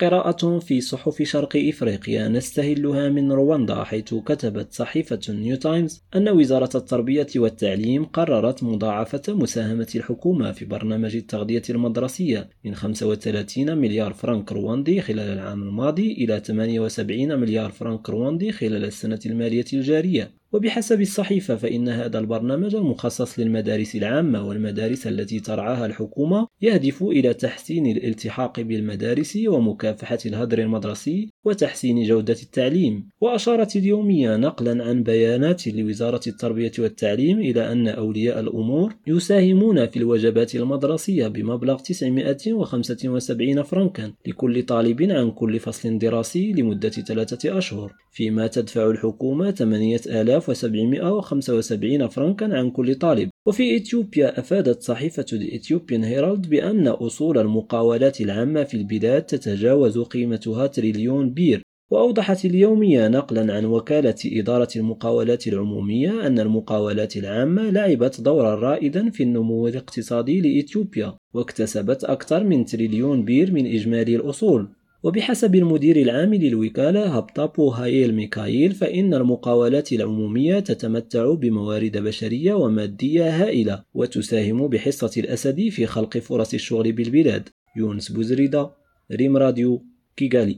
قراءة في صحف شرق إفريقيا نستهلها من رواندا حيث كتبت صحيفة نيو تايمز أن وزارة التربية والتعليم قررت مضاعفة مساهمة الحكومة في برنامج التغذية المدرسية من 35 مليار فرنك رواندي خلال العام الماضي إلى 78 مليار فرنك رواندي خلال السنة المالية الجارية. وبحسب الصحيفة فإن هذا البرنامج المخصص للمدارس العامة والمدارس التي ترعاها الحكومة يهدف إلى تحسين الالتحاق بالمدارس ومكافحة الهدر المدرسي وتحسين جودة التعليم وأشارت اليومية نقلا عن بيانات لوزارة التربية والتعليم إلى أن أولياء الأمور يساهمون في الوجبات المدرسية بمبلغ 975 فرنكا لكل طالب عن كل فصل دراسي لمدة ثلاثة أشهر فيما تدفع الحكومة 8775 فرنكا عن كل طالب. وفي إثيوبيا أفادت صحيفة إثيوبيان هيرالد بأن أصول المقاولات العامة في البلاد تتجاوز قيمتها تريليون بير وأوضحت اليومية نقلا عن وكالة إدارة المقاولات العمومية أن المقاولات العامة لعبت دورا رائدا في النمو الاقتصادي لإثيوبيا واكتسبت أكثر من تريليون بير من إجمالي الأصول. وبحسب المدير العام للوكالة هابتابو هايل ميكايل فإن المقاولات العمومية تتمتع بموارد بشرية ومادية هائلة وتساهم بحصة الأسد في خلق فرص الشغل بالبلاد. يونس بوزريدا ريم راديو كيغالي.